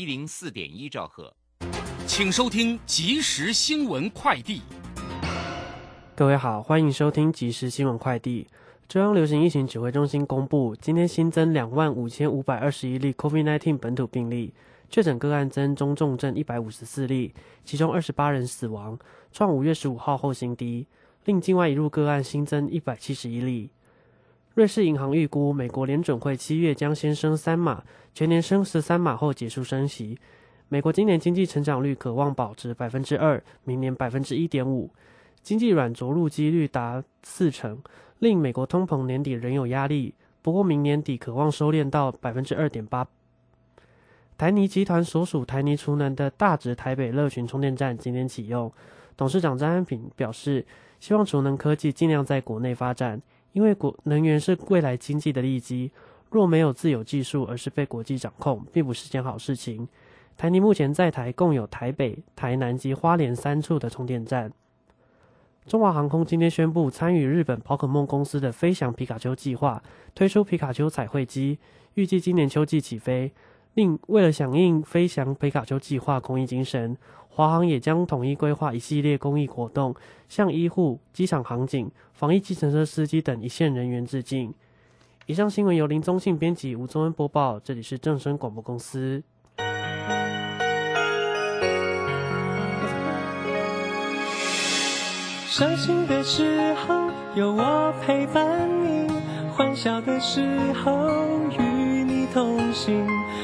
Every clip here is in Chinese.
一零四点一兆赫，请收听即时新闻快递。各位好，欢迎收听即时新闻快递。中央流行疫情指挥中心公布，今天新增两万五千五百二十一例 COVID-19 本土病例，确诊个案增中重症一百五十四例，其中二十八人死亡，创五月十五号后新低。另境外一入个案新增一百七十一例。瑞士银行预估，美国联准会七月将先升三码，全年升十三码后结束升息。美国今年经济成长率可望保持百分之二，明年百分之一点五，经济软着陆几率达四成。令美国通膨年底仍有压力，不过明年底渴望收敛到百分之二点八。台泥集团所属台泥储能的大直台北乐群充电站今天启用，董事长张安平表示，希望储能科技尽量在国内发展，因为国能源是未来经济的利基，若没有自有技术，而是被国际掌控，并不是件好事情。台泥目前在台共有台北、台南及花莲三处的充电站。中华航空今天宣布参与日本宝可梦公司的飞翔皮卡丘计划，推出皮卡丘彩绘机，预计今年秋季起飞。另为了响应飞翔皮卡丘计划公益精神，华航也将统一规划一系列公益活动，向医护、机场航警、防疫计程车司机等一线人员致敬。以上新闻由林宗信编辑，吴宗恩播报。这里是正声广播公司。伤心的时候有我陪伴你，欢笑的时候与你同行，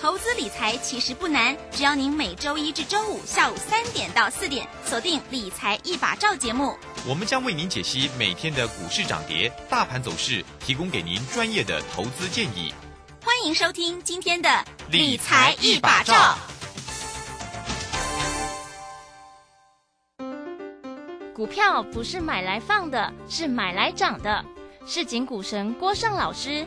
投资理财其实不难，只要您每周一至周五下午三点到四点锁定《理财一把照》节目，我们将为您解析每天的股市涨跌、大盘走势，提供给您专业的投资建议。欢迎收听今天的《理财一把照》。股票不是买来放的，是买来涨的。市井股神郭胜老师，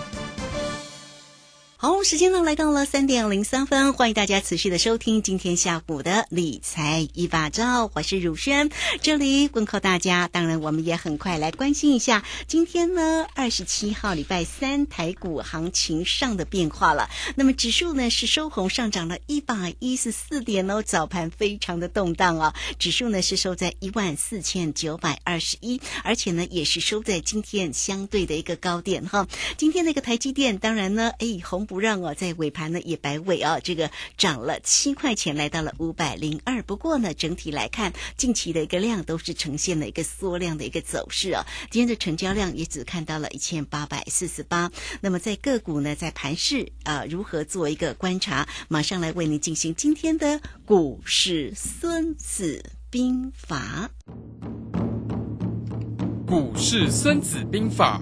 好，时间呢来到了三点零三分，欢迎大家持续的收听今天下午的理财一把照，我是汝轩，这里问候大家。当然，我们也很快来关心一下今天呢二十七号礼拜三台股行情上的变化了。那么指数呢是收红上涨了一百一十四点哦，早盘非常的动荡啊，指数呢是收在一万四千九百二十一，而且呢也是收在今天相对的一个高点哈。今天那个台积电，当然呢，哎红。不让哦，在尾盘呢也摆尾啊，这个涨了七块钱，来到了五百零二。不过呢，整体来看，近期的一个量都是呈现了一个缩量的一个走势啊。今天的成交量也只看到了一千八百四十八。那么在个股呢，在盘市啊，如何做一个观察？马上来为您进行今天的股市《孙子兵法》。股市《孙子兵法》。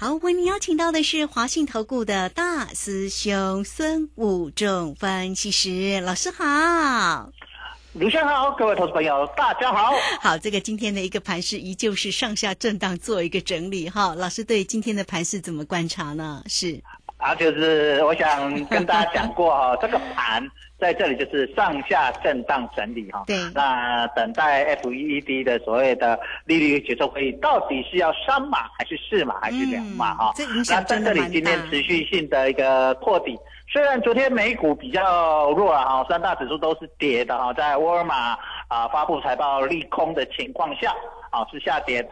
好，为您邀请到的是华信投顾的大师兄孙武仲分析师老师好，卢先好，各位投资朋友大家好。好，这个今天的一个盘势依旧是上下震荡做一个整理哈，老师对今天的盘势怎么观察呢？是啊，就是我想跟大家讲过哈，这个盘在这里就是上下震荡整理哈。对那等待 FED 的所谓的利率决策会议，到底是要三码还是四码还是两码哈？这影那在这里今天。持续性的一个破底，虽然昨天美股比较弱啊，哈，三大指数都是跌的哈，在沃尔玛啊发布财报利空的情况下，啊是下跌的。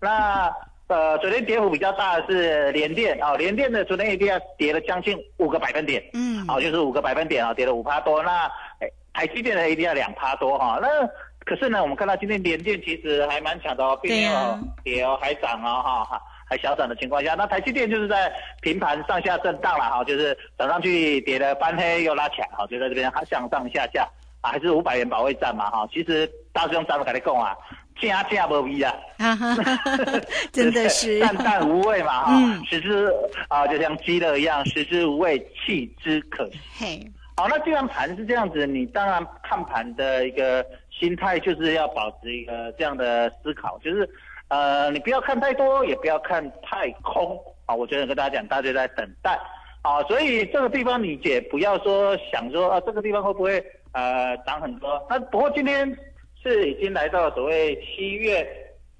那呃，昨天跌幅比较大的是联电啊，联电的昨天一定要跌了将近五个百分点，嗯，好、就是五个百分点啊，跌了五趴多。那哎台积电的 ADR 两趴多哈、那可是呢，我们看到今天联电其实还蛮强的哦，并没有跌哦，还涨哦哈哈。还小涨的情况下，那台积电就是在平盘上下震荡了哈，就是涨上去跌了翻黑又拉起来哈，就在这边向上下下啊，还是五百元保卫战嘛哈。其实大师兄咱们跟你讲啊，价价无味啊，哈哈哈哈，真的是淡淡无味嘛 哈，嗯食之啊就像鸡肋一样，食之无味，弃之可惜。嘿，好，那既然盘是这样子，你当然看盘的一个心态就是要保持一个这样的思考，就是呃，你不要看太多，也不要看太空啊。我觉得跟大家讲，大家在等待啊，所以这个地方你也不要说想说啊，这个地方会不会呃涨很多？那不过今天是已经来到所谓七月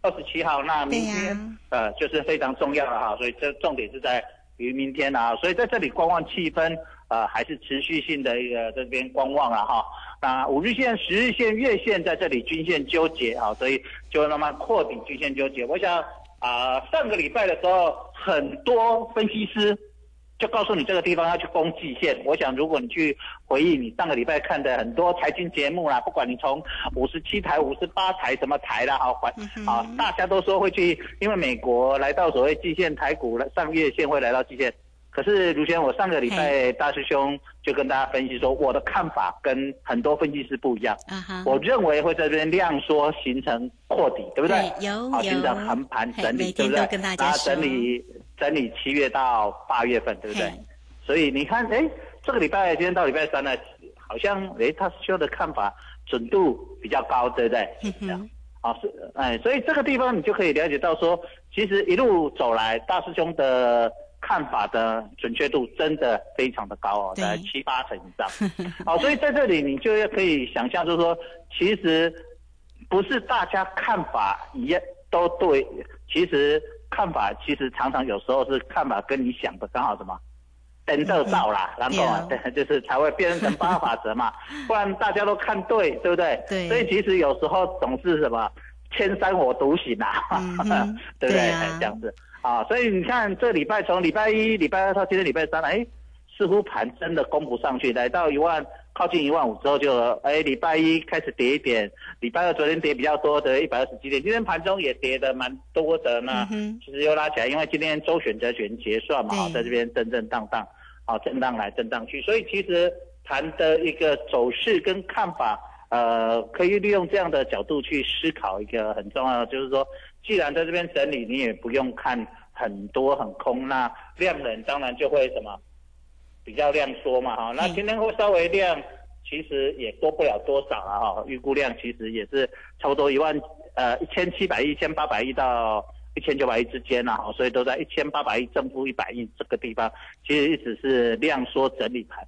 二十七号，那明天、呃就是非常重要了哈，所以这重点是在于明天啊，所以在这里观望气氛呃还是持续性的一个这边观望了哈。那五日线、十日线、月线在这里均线纠结啊，所以就会慢慢扩底均线纠结。我想啊、上个礼拜的时候，很多分析师就告诉你这个地方要去攻季线。我想，如果你去回忆你上个礼拜看的很多财经节目啦，不管你从五十七台、五十八台什么台啦，哈，管嗯啊，大家都说会去，因为美国来到所谓季线，台股来上月线会来到季线。可是卢轩，我上个礼拜大师兄就跟大家分析说，我的看法跟很多分析师不一样。我认为会在这边量缩形成扩底，对不对？有好，有形成横盘整理，对不对？大家说整理整理七月到八月份，对不对？所以你看，哎，这个礼拜今天到礼拜三呢，好像哎，他修的看法准度比较高，对不对？哼这样哼，啊，是，哎，所以这个地方你就可以了解到说，其实一路走来，大师兄的看法的准确度真的非常的高哦，在七八成以上。好，所以在这里你就要可以想象，就是说，其实不是大家看法一样都对，其实看法其实常常有时候是看法跟你想的刚好什么。等得到啦，然后啊，对，就是才会变成八法则嘛，不然大家都看对，对不对？对所以其实有时候总是什么千山我独行啊，对不对？对啊哎这样子啊，所以你看这礼拜从礼拜一、礼拜二到今天礼拜三，哎，似乎盘真的攻不上去，来到一万靠近一万五之后就，哎，礼拜一开始跌一点，礼拜二昨天跌比较多的一百二十几点，今天盘中也跌的蛮多的，呢嗯其实又拉起来，因为今天周选择权结算嘛，对。在这边震震荡荡，啊，震荡来震荡去，所以其实盘的一个走势跟看法，呃，可以利用这样的角度去思考一个很重要的，就是说，既然在这边整理，你也不用看很多很空，那量能当然就会什么比较量缩嘛，哈，那嗯今天会稍微量。其实也多不了多少了哈，预估量其实也是差不多一万呃一千七百亿、一千八百亿到一千九百亿之间啦，哈，所以都在一千八百亿正负一百亿这个地方，其实一直是量缩整理盘。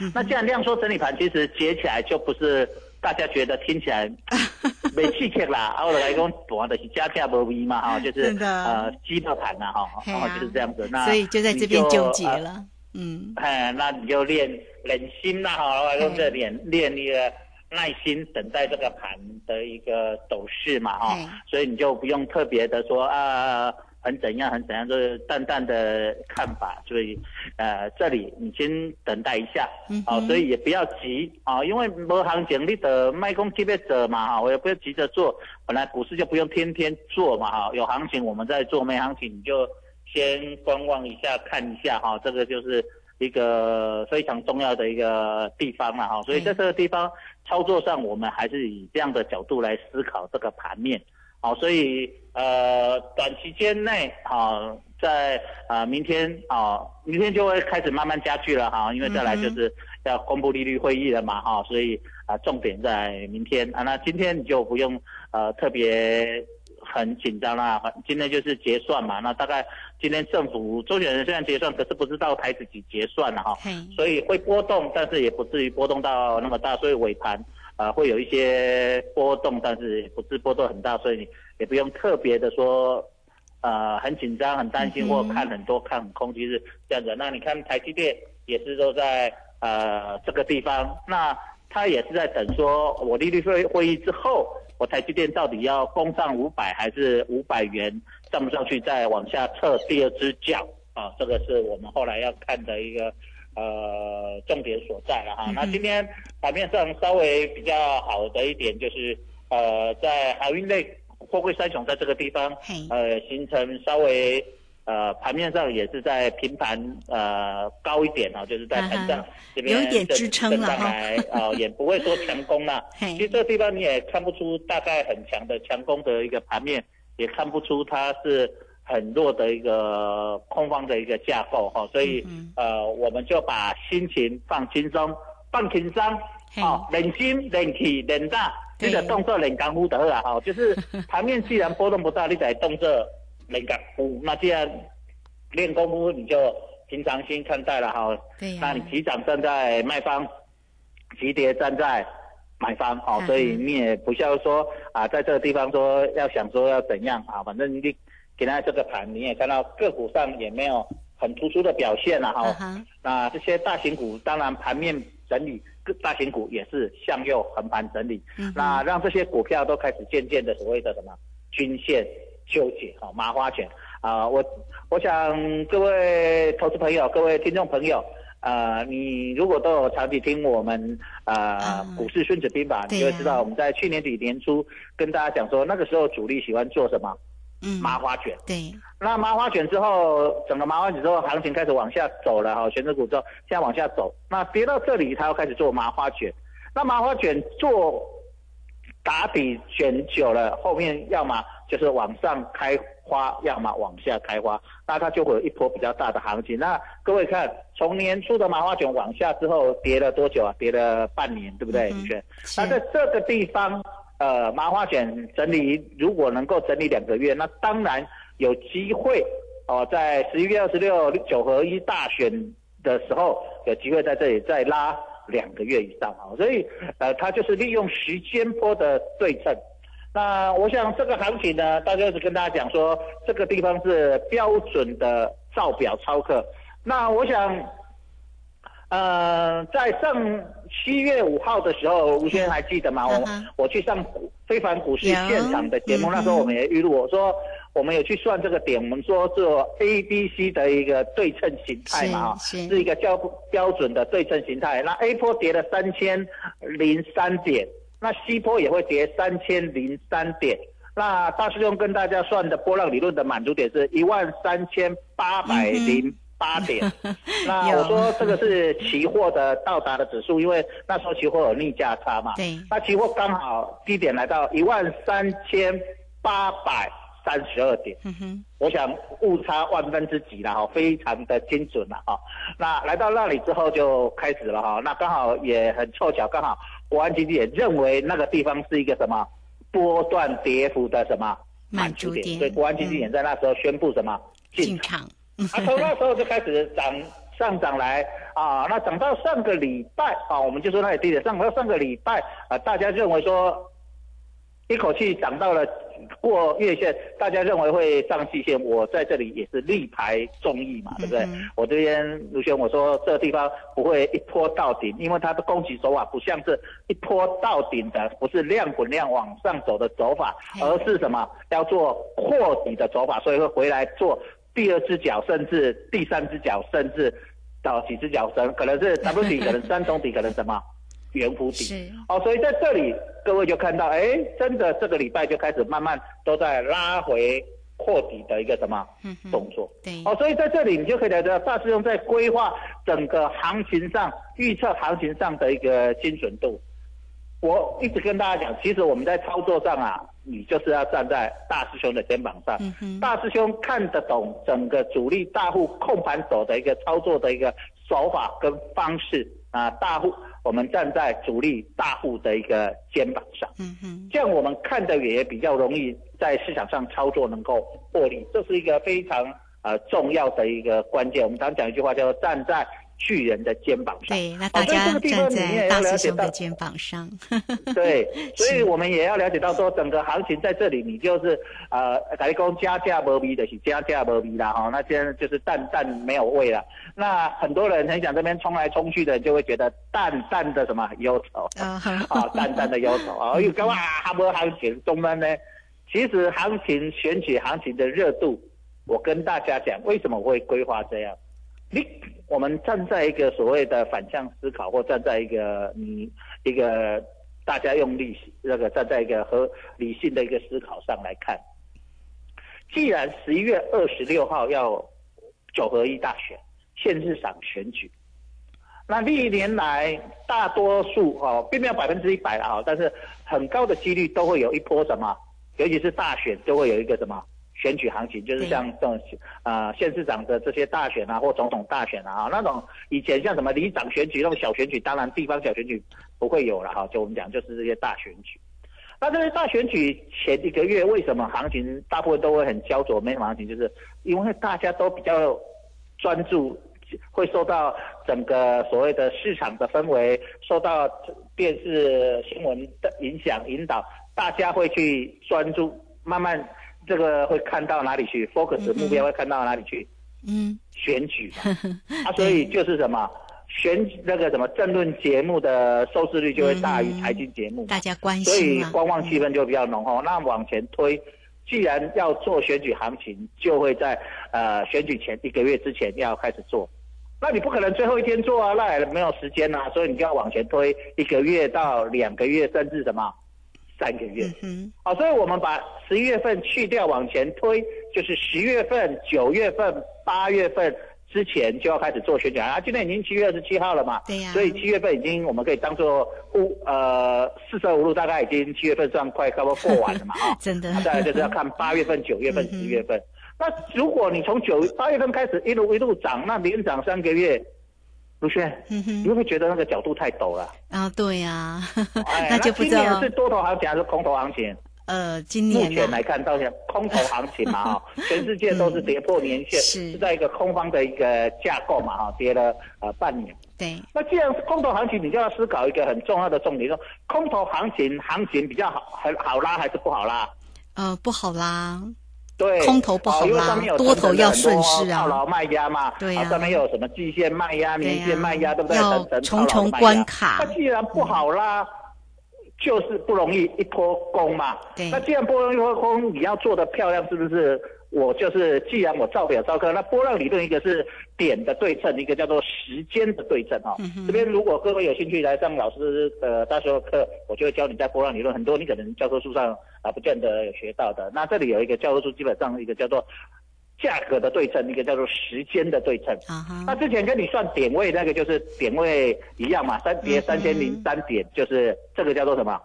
嗯那既然量缩整理盘，其实结起来就不是大家觉得听起来 没气气啦，啊，我来讲，我的是加价不一嘛，哈，就是呃鸡肋盘呐，哈，然后就是这样子。那所以就在这边纠结呃了，嗯，哎，那你就练忍心啦，哈，用这练练一个耐心等待这个盘的一个走势嘛，哈嗯，所以你就不用特别的说啊，很怎样很怎样，就是淡淡的看法，所以呃，这里你先等待一下，嗯哦，所以也不要急啊，因为没行情你的卖空级别者嘛，哈，我也不要急着做，本来股市就不用天天做嘛，哈，有行情我们再做，没行情你就先观望一下，看一下哈，这个就是一个非常重要的一个地方了哈，所以在这个地方操作上，我们还是以这样的角度来思考这个盘面。好，所以呃，短期间内好，在啊、明天啊、明天就会开始慢慢加剧了哈，因为再来就是要公布利率会议了嘛哈，所以啊、重点在明天啊，那今天你就不用呃特别很紧张啦。今天就是结算嘛，那大概今天政府周选人虽然结算，可是不知道台子几结算了哈，所以会波动，但是也不至于波动到那么大，所以尾盘啊会有一些波动，但是也不是波动很大，所以也不用特别的说呃很紧张、很担心或看很多看很空，其实这样子。那你看台积电也是都在呃这个地方，那。他也是在等，说我利率会会议之后，我台积电到底要攻上五百还是五百元上不上去，再往下测第二只脚啊？这个是我们后来要看的一个呃重点所在了哈。那今天盘面上稍微比较好的一点就是呃，在海运类货柜三雄在这个地方呃形成稍微。呃，盘面上也是在平盘呃高一点啊，就是在盘上这边有点支撑了哈，呃 也不会说强攻了。其实这个地方你也看不出大概很强的强攻的一个盘面，也看不出它是很弱的一个空方的一个架构哈，所以呃我们就把心情放轻松，放轻松，哦，冷心冷气冷大，这个动作冷干乎得啊，哈，就是 盘面既然波动不大，你在动作。练功夫，那既然练功夫，你就平常心看待了哈。对那你急涨站在卖方，急跌站在买方，好，所以你也不需要说啊，在这个地方说要想说要怎样啊，反正你给他这个盘，你也看到个股上也没有很突出的表现了哈。那这些大型股，当然盘面整理，各大型股也是向右横盘整理。那让这些股票都开始渐渐的所谓的什么均线。纠结哈麻花卷啊，我我想各位投资朋友、各位听众朋友，呃，你如果都有长期听我们呃股市孙子兵法，你就会知道我们在去年底年初跟大家讲说，那个时候主力喜欢做什么？嗯，麻花卷。对。那麻花卷之后，整个麻花卷之后，行情开始往下走了哈，选择股之后现在往下走，那跌到这里，它又开始做麻花卷。那麻花卷做打底卷久了，后面要么。就是往上开花，要么往下开花，那它就会有一波比较大的行情。那各位看，从年初的麻花卷往下之后，跌了多久啊？跌了半年，对不对？那在这个地方，呃，麻花卷整理，如果能够整理两个月，那当然有机会哦，在十一月二十六九合一大选的时候，有机会在这里再拉两个月以上啊。所以，呃，它就是利用时间波的对称。那我想这个行情呢，大家是跟大家讲说，这个地方是标准的造表超客。那我想，呃，在上七月五号的时候，吴先生还记得吗？我我去上非凡股市现场的节目，那时候我们也预录，我说我们有去算这个点，我们说做 A、B、C 的一个对称形态嘛，是一个较标准的对称形态。那 A 波跌了三千零三点。那西坡也会跌三千零三点，那大师兄跟大家算的波浪理论的满足点是一万三千八百零八点。那我说这个是期货的到达的指数，因为那时候期货有逆价差嘛。对。那期货刚好低点来到一万三千八百三十二点。嗯哼。我想误差万分之几了哈，非常的精准了哈。那来到那里之后就开始了哈，那刚好也很凑巧，刚好。国安基金也认为那个地方是一个什么波段跌幅的什么满足点，所以国安基金也在那时候宣布什么进场。啊，从那时候就开始涨上涨来啊，那涨到上个礼拜啊，我们就说那里低点，上到上个礼拜啊，大家认为说一口气涨到了。过月线，大家认为会上季线，我在这里也是力排众议嘛，对不对？我这边卢轩我说这个地方不会一波到顶，因为它的攻击手法不像是一波到顶的，不是量滚量往上走的走法，而是什么要做扩底的走法，所以会回来做第二只脚，甚至第三只脚，甚至到几只脚升，可能是 W 底，可能三重底，可能什么？圆弧底哦，所以在这里各位就看到，哎，真的这个礼拜就开始慢慢都在拉回扩底的一个什么动作？对哦，所以在这里你就可以来到大师兄在规划整个行情上预测行情上的一个精准度。我一直跟大家讲，其实我们在操作上啊，你就是要站在大师兄的肩膀上，大师兄看得懂整个主力大户控盘手的一个操作的一个手法跟方式。啊，大户我们站在主力大户的一个肩膀上，嗯嗯，这样我们看的也比较容易在市场上操作能够获利，这是一个非常呃重要的一个关键。我们常讲一句话叫做站在巨人的肩膀上。对，那大家站在大师兄的肩膀上，对，所以我们也要了解到说，整个行情在这里，你就是呃，改讲加价无味的是加价无味啦哈，那现在就是淡淡没有味了。那很多人很想这边冲来冲去的，就会觉得淡淡的什么忧愁呃，啊，淡淡的忧愁啊，又干嘛还没行情中呢呢？其实行情选取行情的热度，我跟大家讲，为什么我会规划这样？你我们站在一个所谓的反向思考，或站在一个你一个大家用理那个站在一个和理性的一个思考上来看，既然十一月二十六号要九合一大选，县市长选举，那历年来大多数哦，并没有百分之一百啊，但是很高的几率都会有一波什么，尤其是大选都会有一个什么选举行情，就是像这种呃县市长的这些大选啊，或总统大选啊，那种以前像什么里长选举那种小选举，当然地方小选举不会有了哈，就我们讲就是这些大选举。那这些大选举前一个月，为什么行情大部分都会很焦灼？没什么行情，就是因为大家都比较专注，会受到整个所谓的市场的氛围，受到电视新闻的影响引导，大家会去专注，慢慢这个会看到哪里去，focus 目标会看到哪里去，嗯，选举。嘛，啊，所以就是什么选那个什么政论节目的收视率就会大于财经节目。嘛。大家关心所以观望气氛就比较浓厚。那往前推，既然要做选举行情，就会在呃选举前一个月之前要开始做。那你不可能最后一天做啊，那也没有时间啊，所以你就要往前推一个月到两个月，甚至什么三个月。嗯哼，好，所以我们把十一月份去掉，往前推，就是十月份、九月份、八月份之前就要开始做宣讲啊。今天已经七月二十七号了嘛，对呀所以七月份已经我们可以当做五呃四舍五入，大概已经七月份算快差不多过完了嘛 啊。真的那，再来就是要看八月份、九月份、十月份。那如果你从九八月份开始一路一路涨，那连涨三个月，卢轩，嗯你会不会觉得那个角度太陡了？啊，对呀，哎，那就不知道今年是多头行情还是空头行情？呃，今年啊前来，看，到现在空头行情嘛，哈，全世界都是跌破年线，是是在一个空方的一个架构嘛，哈，跌了呃半年。对，那既然是空头行情，你就要思考一个很重要的重点，说空头行情行情比较好，很好拉还是不好拉？呃，不好啦，对，空头不好拉多头要顺势啊。套牢卖压嘛，对呀上面有什么季线卖压、年线卖压，对不对？要重重关卡。那既然不好拉，就是不容易一波攻嘛。对。那既然不容易一波攻，你要做的漂亮，是不是？我就是，既然我照表照课，那波浪理论一个是点的对称，一个叫做时间的对称哈、嗯这边如果各位有兴趣来上老师的大学课，我就会教你在波浪理论，很多你可能教科书上啊不见得有学到的。那这里有一个教科书，基本上一个叫做价格的对称，一个叫做时间的对称。那之前跟你算点位那个就是点位一样嘛，三跌嗯三千零三点，就是这个叫做什么？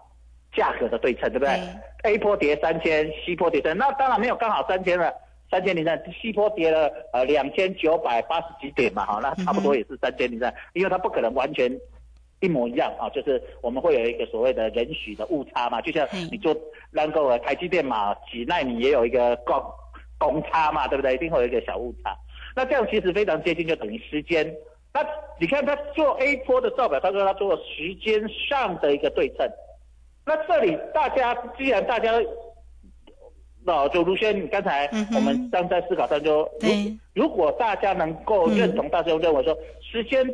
价格的对称，对不对？A 波跌三千，C 波跌三，那当然没有刚好三千了，三千零三，C 波跌了呃两千九百八十几点嘛，哈，那差不多也是三千零三，因为它不可能完全一模一样啊，就是我们会有一个所谓的人许的误差嘛，就像嗯你做那个台积电嘛，几纳米也有一个公公差嘛，对不对？一定会有一个小误差。那这样其实非常接近，就等于时间。那你看他做 A 波的造表，他说他做时间上的一个对称。那这里大家既然大家，那就卢轩，你刚才我们刚在思考当中，对。如如果大家能够认同，大家认为说时间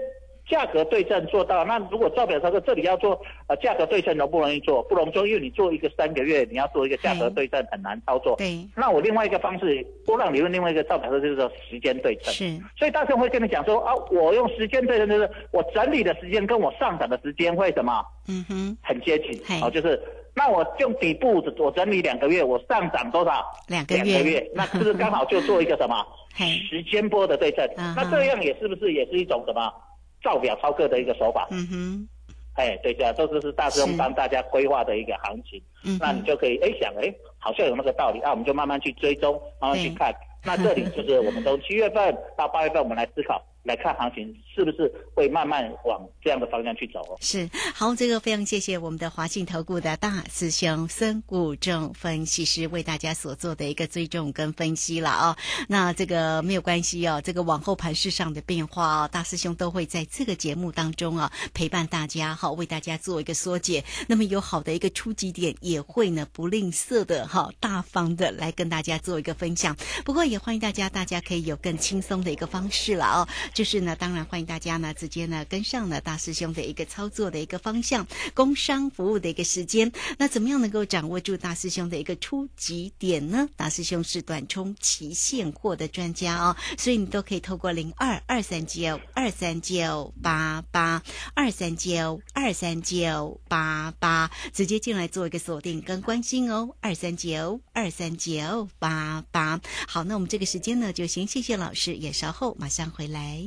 价格对称做到，那如果照表操作这里要做呃价格对称容不容易做？不容易做，因为你做一个三个月，你要做一个价格对称很难操作。对，那我另外一个方式，波浪理论另外一个照表操作就是说时间对称。是，所以大众会跟你讲说啊，我用时间对称，就是我整理的时间跟我上涨的时间会什么？嗯哼，很接近。好，哦，就是那我用底部我整理两个月，我上涨多少？两个月。两个月，那是不是刚好就做一个什么？时间波的对称？那这样也是不是也是一种什么照表超客的一个手法？嗯哼，哎，对，这样这就是大师帮大家规划的一个行情。嗯那你，就可以哎想哎，好像有那个道理啊，我们就慢慢去追踪，慢慢去看。那这里就是我们从七月份到八月份，我们来思考来看行情是不是会慢慢往这样的方向去走哦。是好，这个非常谢谢我们的华信投顾的大师兄孙谷正分析师为大家所做的一个追踪跟分析了哦。那这个没有关系哦，这个往后盘市上的变化哦，大师兄都会在这个节目当中啊陪伴大家哈，为大家做一个缩解。那么有好的一个初级点，也会呢不吝啬的哈，大方的来跟大家做一个分享。不过也欢迎大家，大家可以有更轻松的一个方式了哦。就是呢，当然欢迎大家呢直接呢跟上了大师兄的一个操作的一个方向，工商服务的一个时间。那怎么样能够掌握住大师兄的一个初级点呢？大师兄是短冲期现货的专家哦，所以你都可以透过零二二三九二三九八八二三九二三九八八直接进来做一个锁定跟关心哦，二三九二三九八八。好，那我们这个时间呢，就先谢谢老师，也稍后马上回来。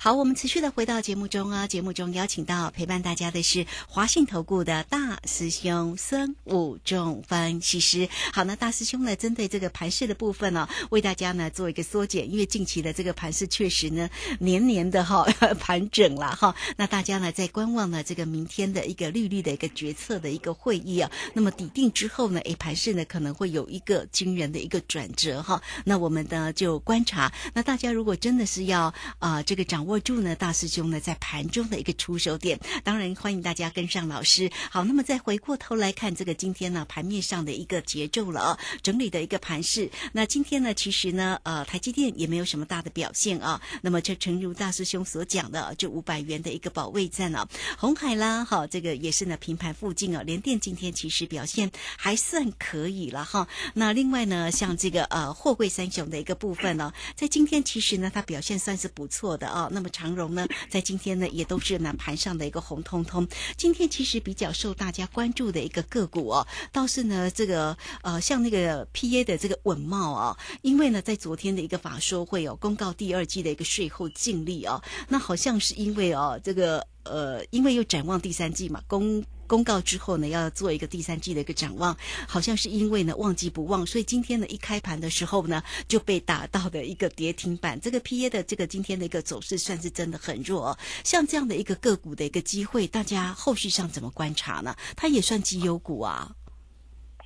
好，我们持续的回到节目中啊，节目中邀请到陪伴大家的是华信投顾的大师兄孙武仲分析师。好，那大师兄呢，针对这个盘势的部分呢、为大家呢做一个缩减，因为近期的这个盘势确实呢年年的哈 盘整了哈。那大家呢在观望呢这个明天的一个利率的一个决策的一个会议啊，那么抵定之后呢，诶，盘势呢可能会有一个惊人的一个转折哈。那我们呢就观察，那大家如果真的是要啊、这个掌握握住呢大师兄呢在盘中的一个出手点，当然欢迎大家跟上老师。好，那么再回过头来看这个今天呢盘面上的一个节奏了啊，整理的一个盘势。那今天呢，其实呢，呃，台积电也没有什么大的表现啊。那么这诚如大师兄所讲的，这五百元的一个保卫战啊，红海啦，好，这个也是呢平盘附近啊，联电今天其实表现还算可以了哈。那另外呢，像这个呃货柜三雄的一个部分呢、在今天其实呢它表现算是不错的啊。那那么长荣呢，在今天呢也都是呢盘上的一个红彤彤。今天其实比较受大家关注的一个个股哦，倒是呢这个呃像那个 PA 的这个稳茂哦，因为呢在昨天的一个法说会有公告第二季的一个税后净利哦，那好像是因为哦这个呃因为又展望第三季嘛公。公告之后呢，要做一个第三季的一个展望，好像是因为呢忘记不忘，所以今天呢一开盘的时候呢就被打到的一个跌停板。这个 P A 的这个今天的一个走势算是真的很弱、哦，像这样的一个个股的一个机会，大家后续上怎么观察呢？它也算绩优股啊，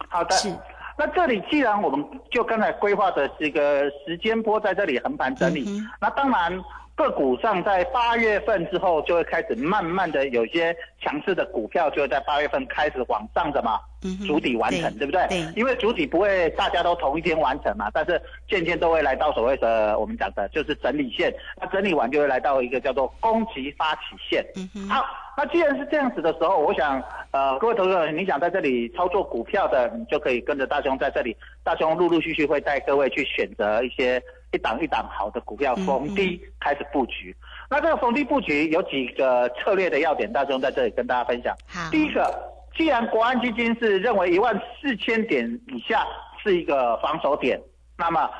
好的，是。那这里既然我们就刚才规划的这个时间波在这里横盘整理，嗯那当然个股上在八月份之后就会开始慢慢的有些强势的股票就会在八月份开始往上的嘛，嗯主体完成，对对不对？对因为主体不会大家都同一天完成嘛，但是渐渐都会来到所谓的我们讲的就是整理线，那整理完就会来到一个叫做攻击发起线。好，那既然是这样子的时候，我想，呃，各位投资者，你想在这里操作股票的，你就可以跟着大雄在这里，大雄陆陆续续会带各位去选择一些一档一档好的股票，嗯逢低开始布局。那这个逢低布局有几个策略的要点，大雄在这里跟大家分享。好，第一个，既然国安基金是认为一万四千点以下是一个防守点，那么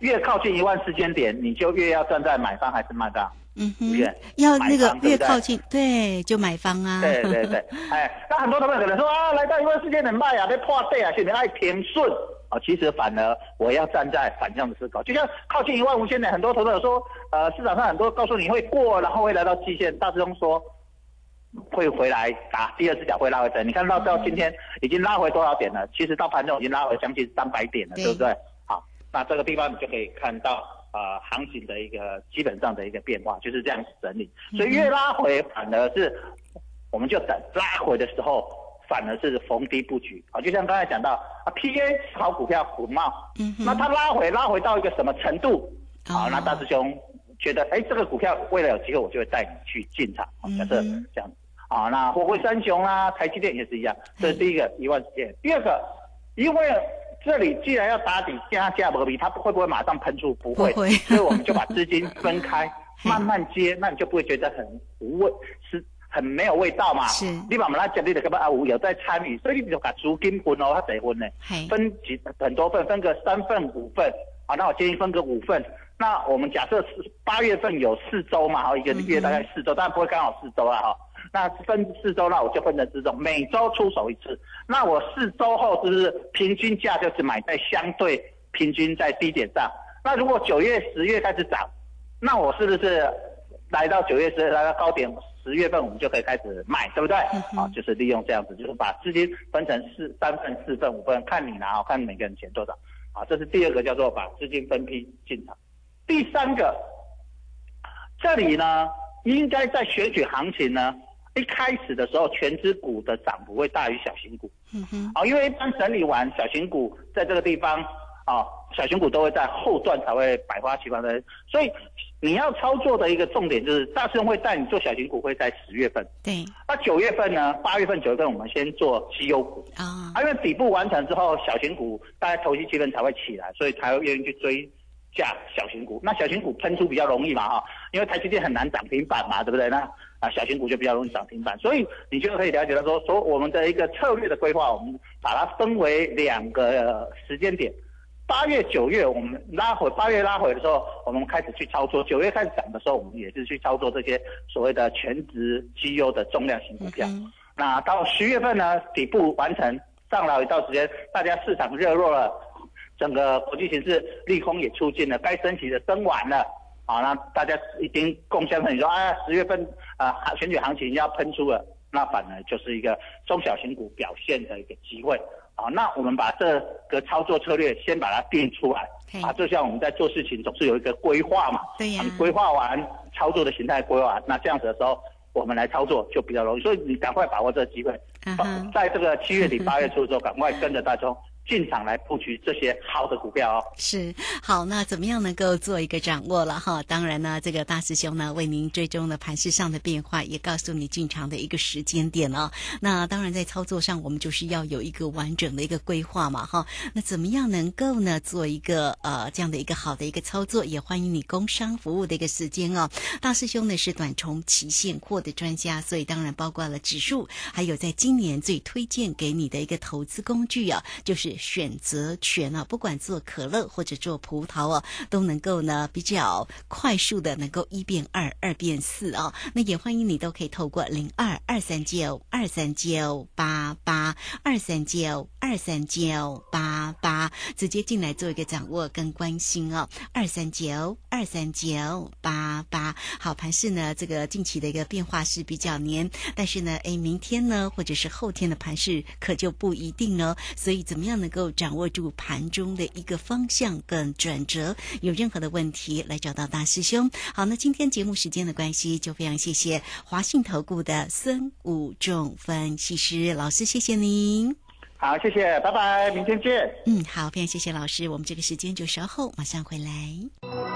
越靠近一万四千点，你就越要站在买方还是卖方？嗯哼，要那个越靠近，对，就买方啊，对对对，哎，那很多朋友可能说啊，来到一万四千点卖啊，被破对啊，现在爱平顺。啊，其实反而我要站在反向的思考，就像靠近一万五千点，很多投资者说，呃，市场上很多告诉你会过，然后会来到季线，大师兄说会回来打第二只脚会拉回整，你看到到今天已经拉回多少点了？其实到盘中已经拉回将近三百点了，对。对不对？好，那这个地方你就可以看到。呃，行情的一个基本上的一个变化就是这样子整理，所以越拉回反而是我们就等拉回的时候，反而是逢低布局啊。就像刚才讲到啊，PA 好股票股贸，嗯那它拉回拉回到一个什么程度？好，哦那大师兄觉得，哎，这个股票未来有机会，我就会带你去进场。好假设这样，啊，那货柜三雄啊，台积电也是一样，这是第一个一万件。第二个，因为这里既然要打底加价不比，它会不会马上喷出？不会，不会所以我们就把资金分开，慢慢接，那你就不会觉得很无味，是很没有味道嘛。是你把我们那接你的干嘛啊？有在参与，所以你就把租金分哦，它得分呢，分几很多份，分个三份五份啊，那我建议分个五份。那我们假设是八月份有四周嘛，哈，一个月大概四周，但不会刚好四周啊，哈。那分四周，那我就分成四周，每周出手一次。那我四周后是不是平均价就是买在相对平均在低点上？那如果九月、十月开始涨，那我是不是来到九月、十月来到高点，十月份我们就可以开始卖，对不对？啊，就是利用这样子，就是把资金分成四三份、四份、五份，看你拿，看每个人钱多少。啊，这是第二个叫做把资金分批进场。第三个，这里呢，应该在选取行情呢，一开始的时候，全指股的涨幅会大于小型股。嗯哼，啊，因为一般整理完小型股在这个地方啊，小型股都会在后段才会百花齐放的，所以你要操作的一个重点就是，大师兄会带你做小型股，会在十月份。对，那九月份呢？八月份、九月份我们先做绩优股啊，啊，因为底部完成之后，小型股大概投机气氛才会起来，所以才会愿意去追价小型股。那小型股喷出比较容易嘛哈，因为台积电很难涨停板嘛，对不对？那啊，小型股就比较容易涨停板，所以你就可以了解到说，说我们的一个策略的规划，我们把它分为两个时间点。八月、九月我们拉回，八月拉回的时候，我们开始去操作；九月开始涨的时候，我们也是去操作这些所谓的全值绩优的重量型股票。那到十月份呢，底部完成上了一段时间，大家市场热络了，整个国际形势利空也出尽了，该升息的升完了，啊，那大家已经共襄盛举说，啊，十月份啊选举行情要喷出了，那反而就是一个中小型股表现的一个机会。好，那我们把这个操作策略先把它定出来。啊，就像我们在做事情总是有一个规划嘛，对呀。你规划完操作的形态规划，那这样子的时候我们来操作就比较容易，所以你赶快把握这个机会，在这个七月底八月初的时候，赶快跟着大众进场来布局这些好的股票哦。是好，那怎么样能够做一个掌握了哈？当然呢，这个大师兄呢为您追踪了盘势上的变化，也告诉你进场的一个时间点哦。那当然在操作上，我们就是要有一个完整的一个规划嘛哈。那怎么样能够呢做一个呃这样的一个好的一个操作？也欢迎你工商服务的一个时间哦。大师兄呢是短冲期现货的专家，所以当然包括了指数，还有在今年最推荐给你的一个投资工具啊，就是选择权啊，不管做可乐或者做葡萄哦，都能够呢比较快速的能够一变二，二变四哦。那也欢迎你都可以透过零二二三九二三九八八二三九二三九八八直接进来做一个掌握跟关心哦。二三九二三九八八，好盘势呢，这个近期的一个变化是比较黏，但是呢，哎，明天呢或者是后天的盘势可就不一定了。所以怎么样呢能够掌握住盘中的一个方向跟转折？有任何的问题来找到大师兄。好，那今天节目时间的关系，就非常谢谢华信投顾的孙武仲分析师老师，谢谢您。好，谢谢，拜拜，明天见。嗯，好，非常谢谢老师，我们这个时间就稍后马上回来。